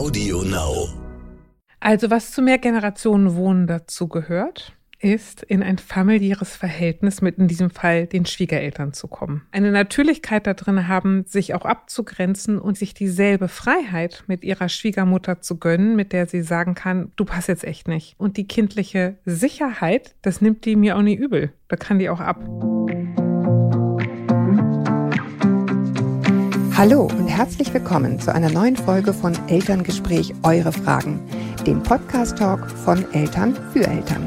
Audio Now. Also was zu Mehrgenerationenwohnen dazu gehört, ist, in ein familiäres Verhältnis mit in diesem Fall den Schwiegereltern zu kommen. Eine Natürlichkeit da drin haben, sich auch abzugrenzen und sich dieselbe Freiheit mit ihrer Schwiegermutter zu gönnen, mit der sie sagen kann, du passt jetzt echt nicht. Und die kindliche Sicherheit, das nimmt die mir auch nie übel. Da kann die auch ab. Hallo und herzlich willkommen zu einer neuen Folge von Elterngespräch Eure Fragen, dem Podcast-Talk von Eltern für Eltern.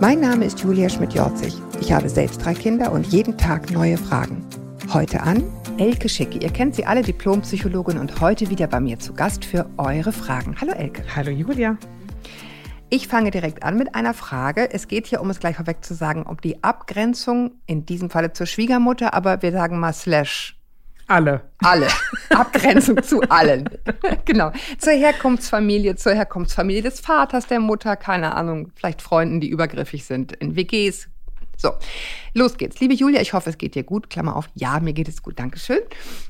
Mein Name ist Julia Schmidt-Jorzig. Ich habe selbst drei Kinder und jeden Tag neue Fragen. Heute an Elke Schicke. Ihr kennt sie alle, Diplompsychologin und heute wieder bei mir zu Gast für eure Fragen. Hallo Elke. Hallo Julia. Ich fange direkt an mit einer Frage. Es geht hier, um es gleich vorweg zu sagen, um die Abgrenzung, in diesem Falle zur Schwiegermutter, aber wir sagen mal slash alle. Alle. Abgrenzung zu allen. genau. Zur Herkunftsfamilie, zur Herkunftsfamilie des Vaters, der Mutter, keine Ahnung, vielleicht Freunden, die übergriffig sind, in WGs, so, los geht's. Liebe Julia, ich hoffe, es geht dir gut. Klammer auf, ja, mir geht es gut. Dankeschön.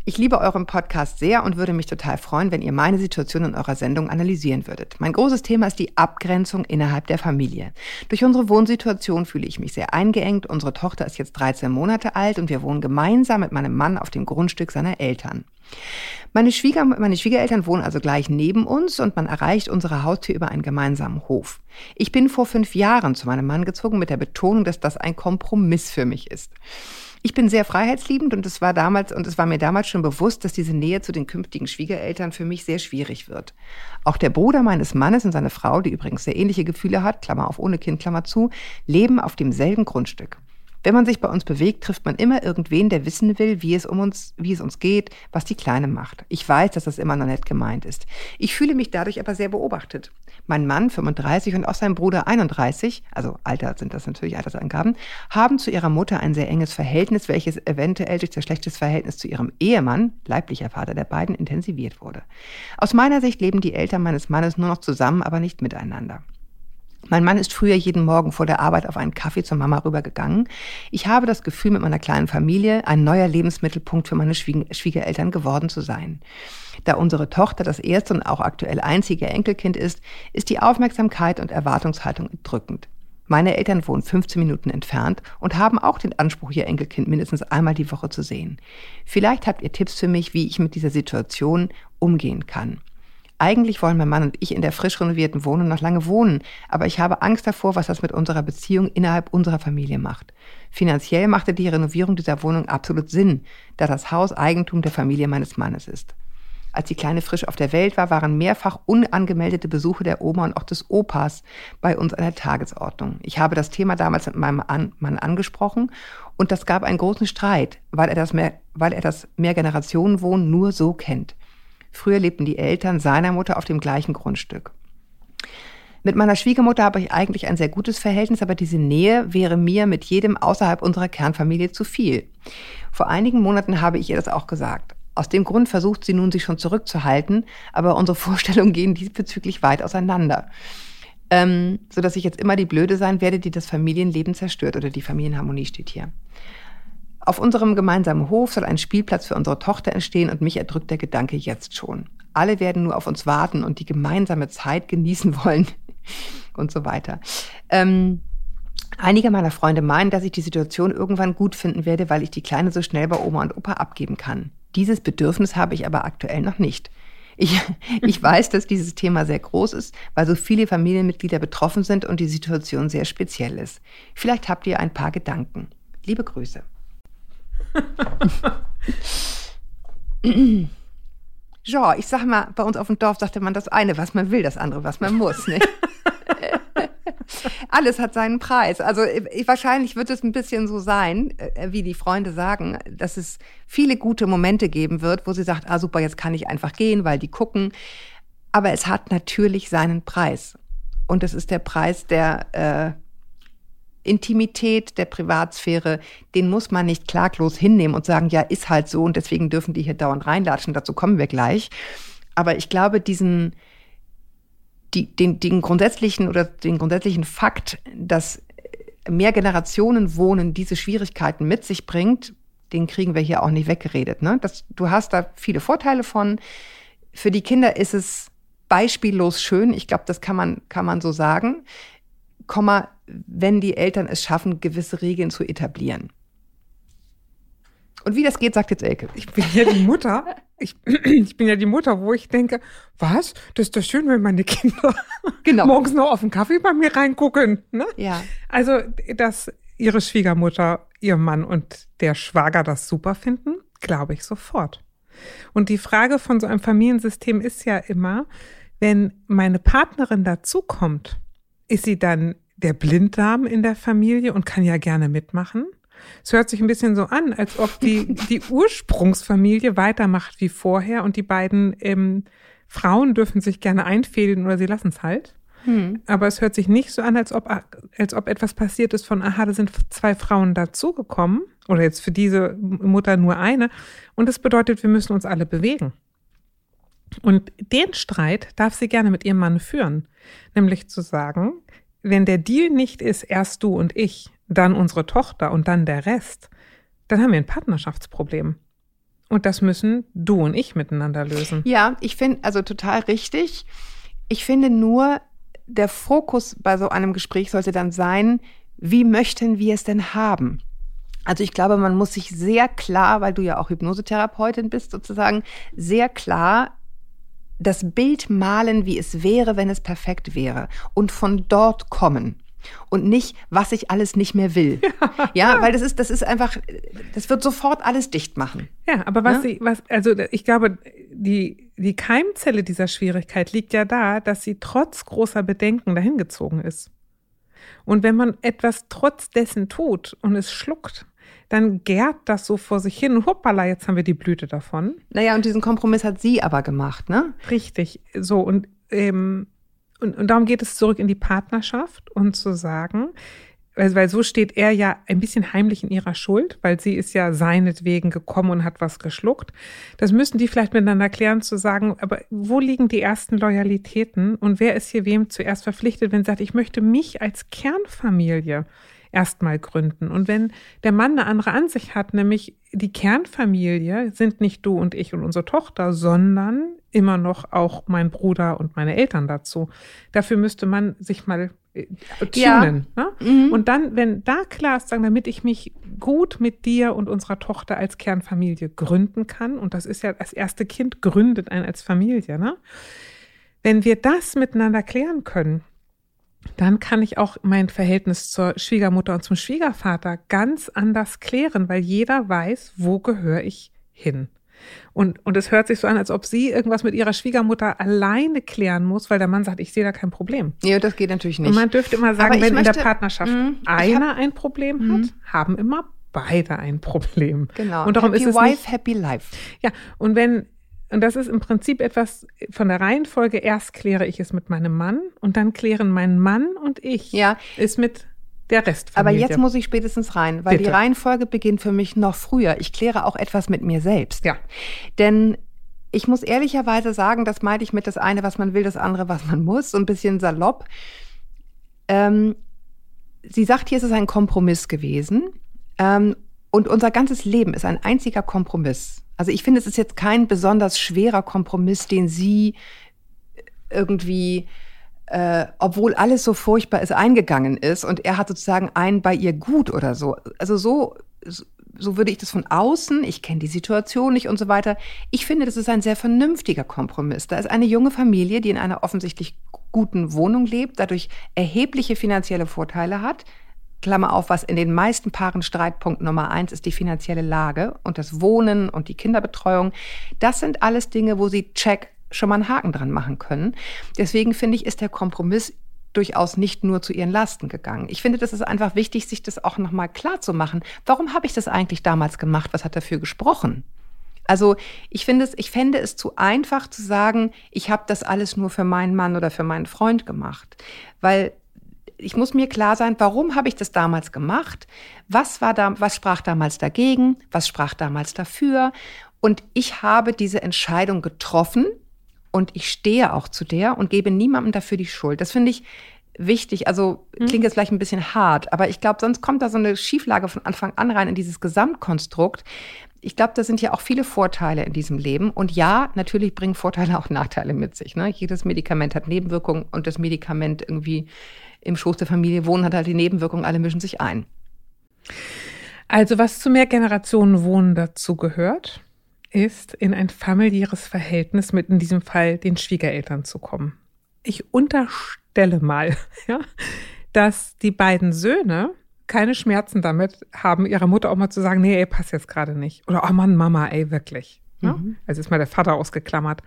Ich liebe euren Podcast sehr und würde mich total freuen, wenn ihr meine Situation in eurer Sendung analysieren würdet. Mein großes Thema ist die Abgrenzung innerhalb der Familie. Durch unsere Wohnsituation fühle ich mich sehr eingeengt. Unsere Tochter ist jetzt 13 Monate alt und wir wohnen gemeinsam mit meinem Mann auf dem Grundstück seiner Eltern. Meine, Schwieger, meine Schwiegereltern wohnen also gleich neben uns und man erreicht unsere Haustür über einen gemeinsamen Hof. Ich bin vor fünf Jahren zu meinem Mann gezogen mit der Betonung, dass das ein Kompromiss für mich ist. Ich bin sehr freiheitsliebend und es war damals und es war mir damals schon bewusst, dass diese Nähe zu den künftigen Schwiegereltern für mich sehr schwierig wird. Auch der Bruder meines Mannes und seine Frau, die übrigens sehr ähnliche Gefühle hat, Klammer auf ohne Kind, Klammer zu, leben auf demselben Grundstück. Wenn man sich bei uns bewegt, trifft man immer irgendwen, der wissen will, wie es um uns, wie es uns geht, was die Kleine macht. Ich weiß, dass das immer noch nett gemeint ist. Ich fühle mich dadurch aber sehr beobachtet. Mein Mann, 35, und auch sein Bruder, 31, also Alter sind das natürlich Altersangaben, haben zu ihrer Mutter ein sehr enges Verhältnis, welches eventuell durch das schlechtes Verhältnis zu ihrem Ehemann, leiblicher Vater der beiden, intensiviert wurde. Aus meiner Sicht leben die Eltern meines Mannes nur noch zusammen, aber nicht miteinander. Mein Mann ist früher jeden Morgen vor der Arbeit auf einen Kaffee zur Mama rübergegangen. Ich habe das Gefühl, mit meiner kleinen Familie ein neuer Lebensmittelpunkt für meine Schwiegereltern geworden zu sein. Da unsere Tochter das erste und auch aktuell einzige Enkelkind ist, ist die Aufmerksamkeit und Erwartungshaltung drückend. Meine Eltern wohnen 15 Minuten entfernt und haben auch den Anspruch, ihr Enkelkind mindestens einmal die Woche zu sehen. Vielleicht habt ihr Tipps für mich, wie ich mit dieser Situation umgehen kann. Eigentlich wollen mein Mann und ich in der frisch renovierten Wohnung noch lange wohnen, aber ich habe Angst davor, was das mit unserer Beziehung innerhalb unserer Familie macht. Finanziell machte die Renovierung dieser Wohnung absolut Sinn, da das Haus Eigentum der Familie meines Mannes ist. Als die Kleine frisch auf der Welt war, waren mehrfach unangemeldete Besuche der Oma und auch des Opas bei uns an der Tagesordnung. Ich habe das Thema damals mit meinem Mann angesprochen und das gab einen großen Streit, weil er das, mehr, weil er das Mehrgenerationenwohnen nur so kennt. Früher lebten die Eltern seiner Mutter auf dem gleichen Grundstück. Mit meiner Schwiegermutter habe ich eigentlich ein sehr gutes Verhältnis, aber diese Nähe wäre mir mit jedem außerhalb unserer Kernfamilie zu viel. Vor einigen Monaten habe ich ihr das auch gesagt. Aus dem Grund versucht sie nun, sich schon zurückzuhalten, aber unsere Vorstellungen gehen diesbezüglich weit auseinander. Ähm, so dass ich jetzt immer die Blöde sein werde, die das Familienleben zerstört oder die Familienharmonie steht hier. Auf unserem gemeinsamen Hof soll ein Spielplatz für unsere Tochter entstehen und mich erdrückt der Gedanke jetzt schon. Alle werden nur auf uns warten und die gemeinsame Zeit genießen wollen und so weiter. Ähm, einige meiner Freunde meinen, dass ich die Situation irgendwann gut finden werde, weil ich die Kleine so schnell bei Oma und Opa abgeben kann. Dieses Bedürfnis habe ich aber aktuell noch nicht. Ich, ich weiß, dass dieses Thema sehr groß ist, weil so viele Familienmitglieder betroffen sind und die Situation sehr speziell ist. Vielleicht habt ihr ein paar Gedanken. Liebe Grüße. ja, ich sag mal, bei uns auf dem Dorf sagte man das eine, was man will, das andere, was man muss. Ne? Alles hat seinen Preis. Also ich, wahrscheinlich wird es ein bisschen so sein, äh, wie die Freunde sagen, dass es viele gute Momente geben wird, wo sie sagt, ah super, jetzt kann ich einfach gehen, weil die gucken. Aber es hat natürlich seinen Preis. Und es ist der Preis der äh, Intimität, der Privatsphäre, den muss man nicht klaglos hinnehmen und sagen, ja, ist halt so und deswegen dürfen die hier dauernd reinlatschen, dazu kommen wir gleich. Aber ich glaube, diesen, die, den, den grundsätzlichen oder den grundsätzlichen Fakt, dass mehr Generationen wohnen, diese Schwierigkeiten mit sich bringt, den kriegen wir hier auch nicht weggeredet. Ne? Das, du hast da viele Vorteile von. Für die Kinder ist es beispiellos schön. Ich glaube, das kann man, kann man so sagen. Komma, wenn die Eltern es schaffen, gewisse Regeln zu etablieren. Und wie das geht, sagt jetzt Elke. Ich bin ja die Mutter. Ich, ich bin ja die Mutter, wo ich denke, was? Das ist doch schön, wenn meine Kinder genau. morgens noch auf den Kaffee bei mir reingucken. Ne? Ja. Also, dass ihre Schwiegermutter, ihr Mann und der Schwager das super finden, glaube ich sofort. Und die Frage von so einem Familiensystem ist ja immer, wenn meine Partnerin dazukommt, ist sie dann der Blinddarm in der Familie und kann ja gerne mitmachen? Es hört sich ein bisschen so an, als ob die, die Ursprungsfamilie weitermacht wie vorher und die beiden ähm, Frauen dürfen sich gerne einfädeln oder sie lassen es halt. Hm. Aber es hört sich nicht so an, als ob, als ob etwas passiert ist von, aha, da sind zwei Frauen dazugekommen oder jetzt für diese Mutter nur eine. Und das bedeutet, wir müssen uns alle bewegen. Und den Streit darf sie gerne mit ihrem Mann führen, nämlich zu sagen, wenn der Deal nicht ist, erst du und ich, dann unsere Tochter und dann der Rest, dann haben wir ein Partnerschaftsproblem. Und das müssen du und ich miteinander lösen. Ja, ich finde, also total richtig. Ich finde nur, der Fokus bei so einem Gespräch sollte dann sein, wie möchten wir es denn haben? Also ich glaube, man muss sich sehr klar, weil du ja auch Hypnosetherapeutin bist, sozusagen, sehr klar das Bild malen, wie es wäre, wenn es perfekt wäre. Und von dort kommen und nicht, was ich alles nicht mehr will. Ja, ja weil das ist, das ist einfach, das wird sofort alles dicht machen. Ja, aber was, ja? Sie, was also ich glaube, die, die Keimzelle dieser Schwierigkeit liegt ja da, dass sie trotz großer Bedenken dahingezogen ist. Und wenn man etwas trotz dessen tut und es schluckt, dann gärt das so vor sich hin. Hoppala, jetzt haben wir die Blüte davon. Naja, und diesen Kompromiss hat sie aber gemacht, ne? Richtig. So, und ähm, und, und darum geht es zurück in die Partnerschaft und zu sagen, weil, weil so steht er ja ein bisschen heimlich in ihrer Schuld, weil sie ist ja seinetwegen gekommen und hat was geschluckt. Das müssen die vielleicht miteinander klären, zu sagen, aber wo liegen die ersten Loyalitäten und wer ist hier wem zuerst verpflichtet, wenn sie sagt, ich möchte mich als Kernfamilie erstmal gründen. Und wenn der Mann eine andere Ansicht hat, nämlich die Kernfamilie sind nicht du und ich und unsere Tochter, sondern immer noch auch mein Bruder und meine Eltern dazu. Dafür müsste man sich mal äh, tunen. Ja. Ne? Mhm. Und dann, wenn da klar ist, sagen, damit ich mich gut mit dir und unserer Tochter als Kernfamilie gründen kann, und das ist ja das erste Kind gründet einen als Familie, ne? Wenn wir das miteinander klären können, dann kann ich auch mein Verhältnis zur Schwiegermutter und zum Schwiegervater ganz anders klären, weil jeder weiß, wo gehöre ich hin. Und, und es hört sich so an, als ob sie irgendwas mit ihrer Schwiegermutter alleine klären muss, weil der Mann sagt, ich sehe da kein Problem. Ja, das geht natürlich nicht. Und man dürfte immer sagen, wenn möchte, in der Partnerschaft mh, einer hab, ein Problem mh. hat, haben immer beide ein Problem. Genau. Und darum happy ist es wife, nicht, happy life. Ja, und wenn und das ist im Prinzip etwas von der Reihenfolge. Erst kläre ich es mit meinem Mann und dann klären mein Mann und ich ja. es mit der Rest. Aber jetzt muss ich spätestens rein, weil Bitte. die Reihenfolge beginnt für mich noch früher. Ich kläre auch etwas mit mir selbst. Ja. Denn ich muss ehrlicherweise sagen, das meinte ich mit das eine, was man will, das andere, was man muss, so ein bisschen salopp. Ähm, sie sagt, hier ist es ein Kompromiss gewesen. Ähm, und unser ganzes Leben ist ein einziger Kompromiss. Also ich finde, es ist jetzt kein besonders schwerer Kompromiss, den sie irgendwie, äh, obwohl alles so furchtbar ist, eingegangen ist und er hat sozusagen einen bei ihr gut oder so. Also so, so würde ich das von außen, ich kenne die Situation nicht und so weiter. Ich finde, das ist ein sehr vernünftiger Kompromiss. Da ist eine junge Familie, die in einer offensichtlich guten Wohnung lebt, dadurch erhebliche finanzielle Vorteile hat, Klammer auf, was in den meisten Paaren Streitpunkt Nummer eins ist die finanzielle Lage und das Wohnen und die Kinderbetreuung. Das sind alles Dinge, wo sie check schon mal einen Haken dran machen können. Deswegen finde ich, ist der Kompromiss durchaus nicht nur zu ihren Lasten gegangen. Ich finde, das ist einfach wichtig, sich das auch nochmal klar zu machen. Warum habe ich das eigentlich damals gemacht? Was hat dafür gesprochen? Also ich finde es, ich fände es zu einfach zu sagen, ich habe das alles nur für meinen Mann oder für meinen Freund gemacht, weil ich muss mir klar sein, warum habe ich das damals gemacht? Was war da, was sprach damals dagegen? Was sprach damals dafür? Und ich habe diese Entscheidung getroffen und ich stehe auch zu der und gebe niemandem dafür die Schuld. Das finde ich wichtig. Also hm. klingt jetzt vielleicht ein bisschen hart, aber ich glaube, sonst kommt da so eine Schieflage von Anfang an rein in dieses Gesamtkonstrukt. ich glaube, da sind ja auch viele Vorteile in diesem Leben. Und ja, natürlich bringen Vorteile auch Nachteile mit sich. Ne? Jedes Medikament hat Nebenwirkungen und das Medikament irgendwie im Schoß der Familie wohnen hat halt die Nebenwirkungen, alle mischen sich ein. Also was zu mehr Generationen Wohnen dazu gehört, ist in ein familiäres Verhältnis mit in diesem Fall den Schwiegereltern zu kommen. Ich unterstelle mal, ja, dass die beiden Söhne keine Schmerzen damit haben, ihrer Mutter auch mal zu sagen, nee, ey, passt jetzt gerade nicht. Oder, oh Mann, Mama, ey, wirklich. Ja? Mhm. Also ist mal der Vater ausgeklammert.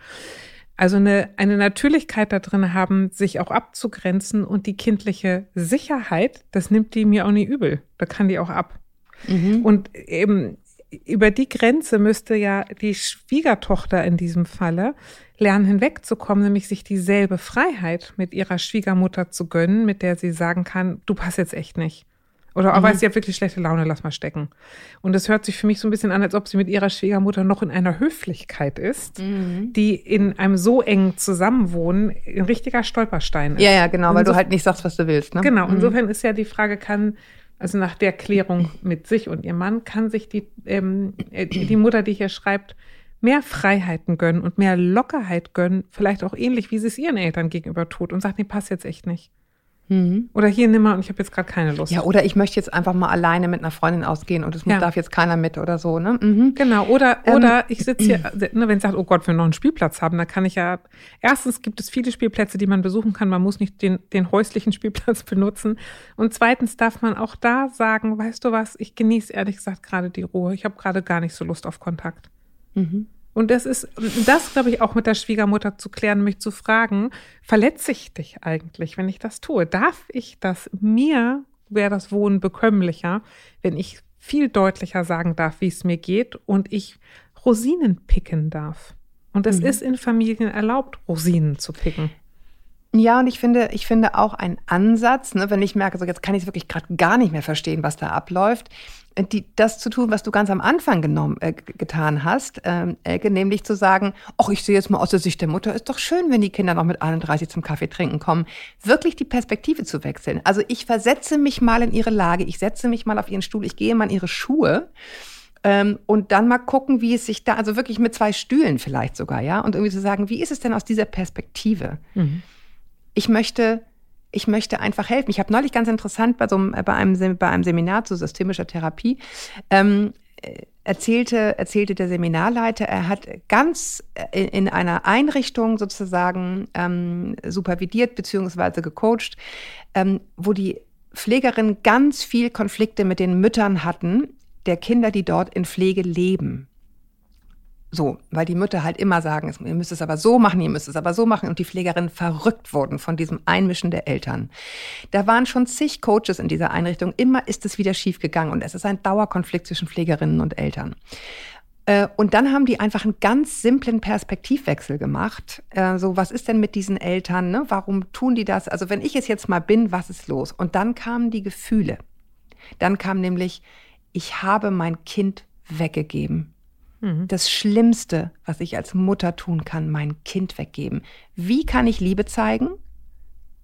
Also eine, eine Natürlichkeit da drin haben, sich auch abzugrenzen und die kindliche Sicherheit, das nimmt die mir auch nie übel. Da kann die auch ab. Mhm. Und eben über die Grenze müsste ja die Schwiegertochter in diesem Falle lernen hinwegzukommen, nämlich sich dieselbe Freiheit mit ihrer Schwiegermutter zu gönnen, mit der sie sagen kann, du passt jetzt echt nicht. Oder, aber mhm. sie hat wirklich schlechte Laune, lass mal stecken. Und es hört sich für mich so ein bisschen an, als ob sie mit ihrer Schwiegermutter noch in einer Höflichkeit ist, mhm. die in einem so engen Zusammenwohnen ein richtiger Stolperstein ist. Ja, ja, genau, weil du halt nicht sagst, was du willst. Ne? Genau, mhm. insofern ist ja die Frage, kann, also nach der Klärung mit sich und ihrem Mann, kann sich die, ähm, äh, die Mutter, die hier schreibt, mehr Freiheiten gönnen und mehr Lockerheit gönnen, vielleicht auch ähnlich, wie sie es ihren Eltern gegenüber tut und sagt, nee, passt jetzt echt nicht. Mhm. Oder hier nimmer und ich habe jetzt gerade keine Lust. Ja, oder ich möchte jetzt einfach mal alleine mit einer Freundin ausgehen und es ja. darf jetzt keiner mit oder so, ne? Mhm. Genau, oder, ähm, oder ich sitze hier, ne, wenn ich sage, oh Gott, wir noch einen Spielplatz haben, dann kann ich ja, erstens gibt es viele Spielplätze, die man besuchen kann, man muss nicht den, den häuslichen Spielplatz benutzen. Und zweitens darf man auch da sagen, weißt du was, ich genieße ehrlich gesagt gerade die Ruhe. Ich habe gerade gar nicht so Lust auf Kontakt. Mhm. Und das ist, das glaube ich auch mit der Schwiegermutter zu klären, mich zu fragen, verletze ich dich eigentlich, wenn ich das tue? Darf ich das? Mir wäre das Wohnen bekömmlicher, wenn ich viel deutlicher sagen darf, wie es mir geht und ich Rosinen picken darf. Und es mhm. ist in Familien erlaubt, Rosinen zu picken. Ja, und ich finde, ich finde auch ein Ansatz, ne, wenn ich merke, so jetzt kann ich es wirklich gerade gar nicht mehr verstehen, was da abläuft, die, das zu tun, was du ganz am Anfang genommen, äh, getan hast, ähm, Elke, nämlich zu sagen, ach, ich sehe jetzt mal aus der Sicht der Mutter, ist doch schön, wenn die Kinder noch mit 31 zum Kaffee trinken kommen, wirklich die Perspektive zu wechseln. Also ich versetze mich mal in ihre Lage, ich setze mich mal auf ihren Stuhl, ich gehe mal in ihre Schuhe ähm, und dann mal gucken, wie es sich da, also wirklich mit zwei Stühlen vielleicht sogar, ja, und irgendwie zu sagen, wie ist es denn aus dieser Perspektive? Mhm. Ich möchte ich möchte einfach helfen. Ich habe neulich ganz interessant bei, so einem, bei, einem, bei einem Seminar zu systemischer Therapie ähm, erzählte, erzählte der Seminarleiter, er hat ganz in, in einer Einrichtung sozusagen ähm, supervidiert beziehungsweise gecoacht, ähm, wo die Pflegerinnen ganz viel Konflikte mit den Müttern hatten, der Kinder, die dort in Pflege leben. So, weil die Mütter halt immer sagen, ihr müsst es aber so machen, ihr müsst es aber so machen und die Pflegerinnen verrückt wurden von diesem Einmischen der Eltern. Da waren schon zig Coaches in dieser Einrichtung, immer ist es wieder schief gegangen und es ist ein Dauerkonflikt zwischen Pflegerinnen und Eltern. Äh, und dann haben die einfach einen ganz simplen Perspektivwechsel gemacht. Äh, so, was ist denn mit diesen Eltern? Ne? Warum tun die das? Also, wenn ich es jetzt mal bin, was ist los? Und dann kamen die Gefühle. Dann kam nämlich, ich habe mein Kind weggegeben. Mhm. Das Schlimmste, was ich als Mutter tun kann, mein Kind weggeben. Wie kann ich Liebe zeigen?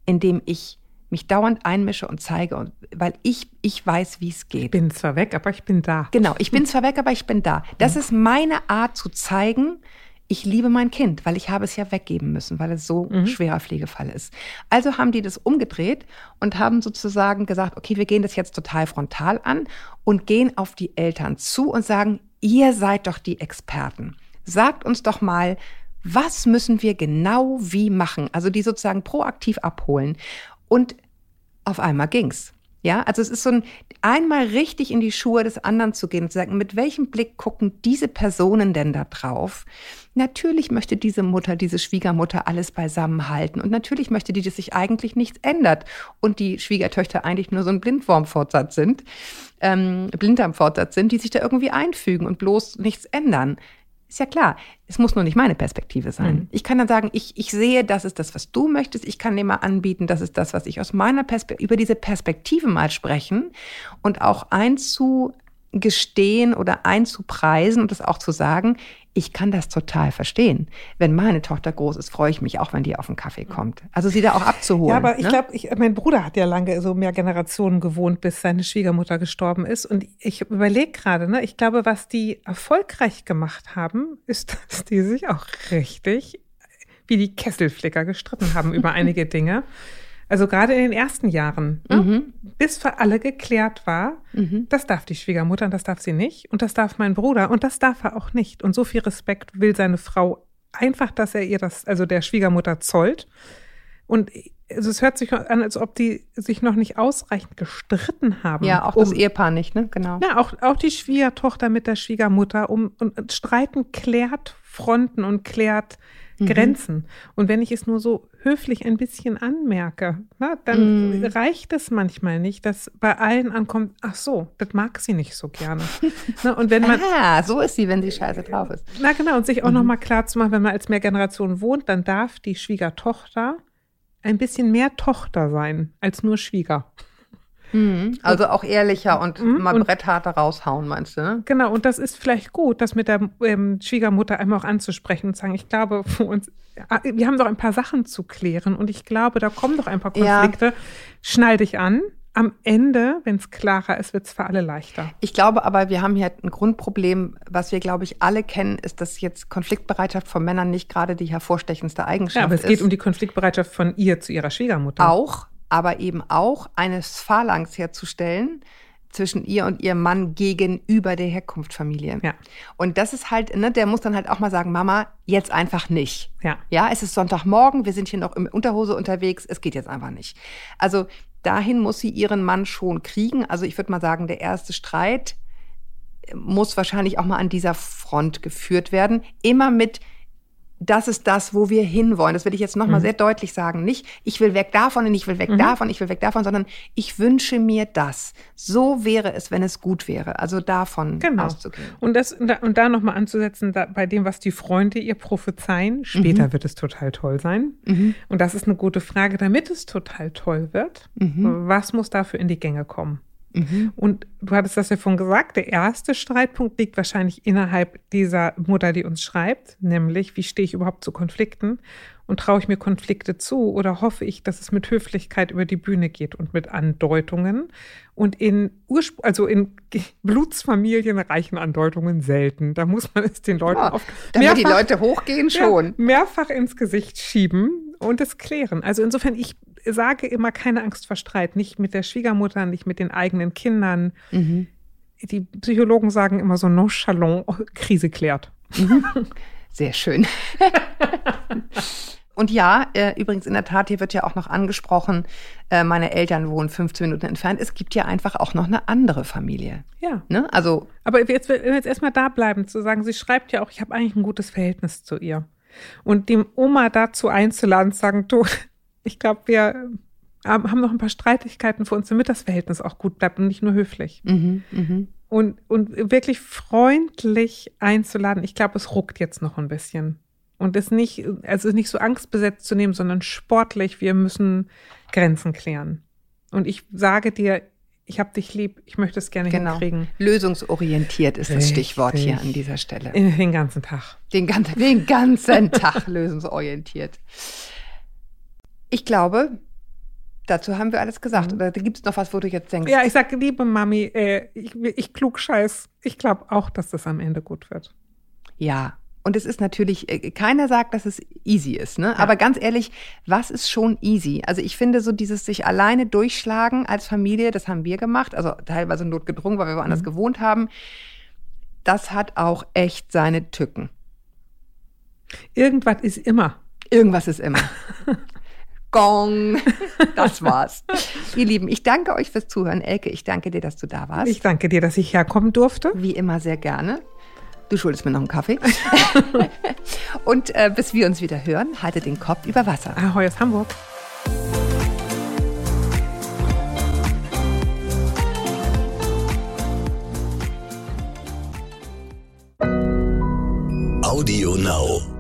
Indem ich mich dauernd einmische und zeige, und, weil ich, ich weiß, wie es geht. Ich bin zwar weg, aber ich bin da. Genau, ich bin zwar weg, aber ich bin da. Das mhm. ist meine Art zu zeigen, ich liebe mein Kind, weil ich habe es ja weggeben müssen, weil es so mhm. ein schwerer Pflegefall ist. Also haben die das umgedreht und haben sozusagen gesagt, okay, wir gehen das jetzt total frontal an und gehen auf die Eltern zu und sagen, ihr seid doch die Experten. Sagt uns doch mal, was müssen wir genau wie machen? Also die sozusagen proaktiv abholen. Und auf einmal ging's. Ja, also es ist so ein einmal richtig in die Schuhe des anderen zu gehen und zu sagen, mit welchem Blick gucken diese Personen denn da drauf? Natürlich möchte diese Mutter, diese Schwiegermutter alles beisammenhalten und natürlich möchte die, dass sich eigentlich nichts ändert und die Schwiegertöchter eigentlich nur so ein Blindwurmfortsatz sind, ähm, Blinddarmfortsatz sind, die sich da irgendwie einfügen und bloß nichts ändern. Ist ja klar, es muss nur nicht meine Perspektive sein. Mhm. Ich kann dann sagen, ich, ich sehe, das ist das, was du möchtest. Ich kann dir mal anbieten, das ist das, was ich aus meiner Perspektive, über diese Perspektive mal sprechen und auch einzugestehen oder einzupreisen und das auch zu sagen, Ich kann das total verstehen. Wenn meine Tochter groß ist, freue ich mich auch, wenn die auf den Kaffee kommt. Also sie da auch abzuholen. Ja, aber ich ne? glaube, mein Bruder hat ja lange so mehr Generationen gewohnt, bis seine Schwiegermutter gestorben ist. Und ich überlege gerade, ne, ich glaube, was die erfolgreich gemacht haben, ist, dass die sich auch richtig wie die Kesselflicker gestritten haben über einige Dinge. Also gerade in den ersten Jahren, ne, Mhm. bis für alle geklärt war, Mhm. das darf die Schwiegermutter und das darf sie nicht und das darf mein Bruder und das darf er auch nicht. Und so viel Respekt will seine Frau einfach, dass er ihr das, also der Schwiegermutter zollt. Und also es hört sich an, als ob die sich noch nicht ausreichend gestritten haben. Ja, auch das um- Ehepaar nicht, ne? Genau. ja, auch, auch die Schwiegertochter mit der Schwiegermutter um und, und Streiten klärt Fronten und klärt Mhm. Grenzen. Und wenn ich es nur so höflich ein bisschen anmerke, na, dann Mhm. reicht es manchmal nicht, dass bei allen ankommt, ach so, das mag sie nicht so gerne. na, und wenn man, Ah, so ist sie, wenn sie scheiße drauf ist. na genau, und sich auch Mhm. noch mal klar zu machen, wenn man als Mehrgeneration wohnt, dann darf die Schwiegertochter ein bisschen mehr Tochter sein als nur Schwieger. Also auch ehrlicher und Mhm, mal und- brettharter raushauen, meinst du, ne? Genau, und das ist vielleicht gut, das mit der ähm, Schwiegermutter einmal auch anzusprechen und sagen, ich glaube, für uns, ah, wir haben doch ein paar Sachen zu klären und ich glaube, da kommen doch ein paar Ja. Konflikte. Schnall dich an. Am Ende, wenn es klarer ist, wird es für alle leichter. Ich glaube aber, wir haben hier ein Grundproblem, was wir, glaube ich, alle kennen, ist, dass jetzt Konfliktbereitschaft von Männern nicht gerade die hervorstechendste Eigenschaft Ja, aber es ist. geht um die Konfliktbereitschaft von ihr zu ihrer Schwiegermutter. auch, aber eben auch eine Phalanx herzustellen zwischen ihr und ihrem Mann gegenüber der Herkunftsfamilie. Ja. Und das ist halt, ne, der muss dann halt auch mal sagen, Mama, jetzt einfach nicht. Ja. Ja, es ist Sonntagmorgen, wir sind hier noch im Unterhose unterwegs, es geht jetzt einfach nicht. Also dahin muss sie ihren Mann schon kriegen. Also ich würde mal sagen, der erste Streit muss wahrscheinlich auch mal an dieser Front geführt werden. Immer mit, das ist das, wo wir hinwollen. Das will ich jetzt nochmal Mhm. sehr deutlich sagen. Nicht, ich will weg davon und ich will weg Mhm. davon, ich will weg davon, sondern ich wünsche mir das. So wäre es, wenn es gut wäre. Also davon Genau. auszugehen. Und, das, und da, nochmal anzusetzen, da, bei dem, was die Freunde ihr prophezeien, später Mhm. wird es total toll sein. Und das ist eine gute Frage, damit es total toll wird. Mhm. Was muss dafür in die Gänge kommen? Und du hattest das ja vorhin gesagt, der erste Streitpunkt liegt wahrscheinlich innerhalb dieser Mutter, die uns schreibt, nämlich, wie stehe ich überhaupt zu Konflikten und traue ich mir Konflikte zu oder hoffe ich, dass es mit Höflichkeit über die Bühne geht und mit Andeutungen und in Urspr also in Blutsfamilien reichen Andeutungen selten. Da muss man es den Leuten Ja, oft damit die mehrfach- Leute hochgehen, schon. ja, mehrfach ins Gesicht schieben und es klären. Also insofern, ich sage immer keine Angst vor Streit, nicht mit der Schwiegermutter, nicht mit den eigenen Kindern. Mhm. Die Psychologen sagen immer so nonchalant, Krise klärt. Sehr schön. Und ja, äh, übrigens in der Tat, hier wird ja auch noch angesprochen, äh, meine Eltern wohnen 15 Minuten entfernt. Es gibt ja einfach auch noch eine andere Familie. Ja. Ne? Also, Aber jetzt, jetzt erstmal da bleiben, zu sagen, sie schreibt ja auch, ich habe eigentlich ein gutes Verhältnis zu ihr. Und dem Oma dazu einzuladen, zu sagen, du, ich glaube, wir haben haben noch ein paar Streitigkeiten für uns, damit das Verhältnis auch gut bleibt und nicht nur höflich. mhm, mhm. und, und wirklich freundlich einzuladen. Ich glaube, es ruckt jetzt noch ein bisschen. Und es nicht, also nicht so angstbesetzt zu nehmen, sondern sportlich, wir müssen Grenzen klären. Und ich sage dir, ich habe dich lieb, ich möchte es gerne genau. hinkriegen. Lösungsorientiert ist das Richtig. Stichwort hier an dieser Stelle. Den ganzen Tag. Den ganzen, den ganzen Tag lösungsorientiert. Ich glaube, dazu haben wir alles gesagt. Oder gibt es noch was, wo du jetzt denkst? Ja, ich sage, liebe Mami, äh, ich, ich klugscheiß. Ich glaube auch, dass das am Ende gut wird. Ja. Und es ist natürlich, äh, keiner sagt, dass es easy ist, ne? Aber ganz ehrlich, was ist schon easy? Also ich finde so dieses sich alleine durchschlagen als Familie, das haben wir gemacht, also teilweise notgedrungen, weil wir woanders gewohnt haben. Das hat auch echt seine Tücken. Irgendwas ist immer. Irgendwas ist immer. Gong. Das war's. Ihr Lieben, ich danke euch fürs Zuhören. Elke, ich danke dir, dass du da warst. Ich danke dir, dass ich herkommen durfte. Wie immer sehr gerne. Du schuldest mir noch einen Kaffee. Und äh, bis wir uns wieder hören, haltet den Kopf über Wasser. Ahoi aus Hamburg. Audio Now.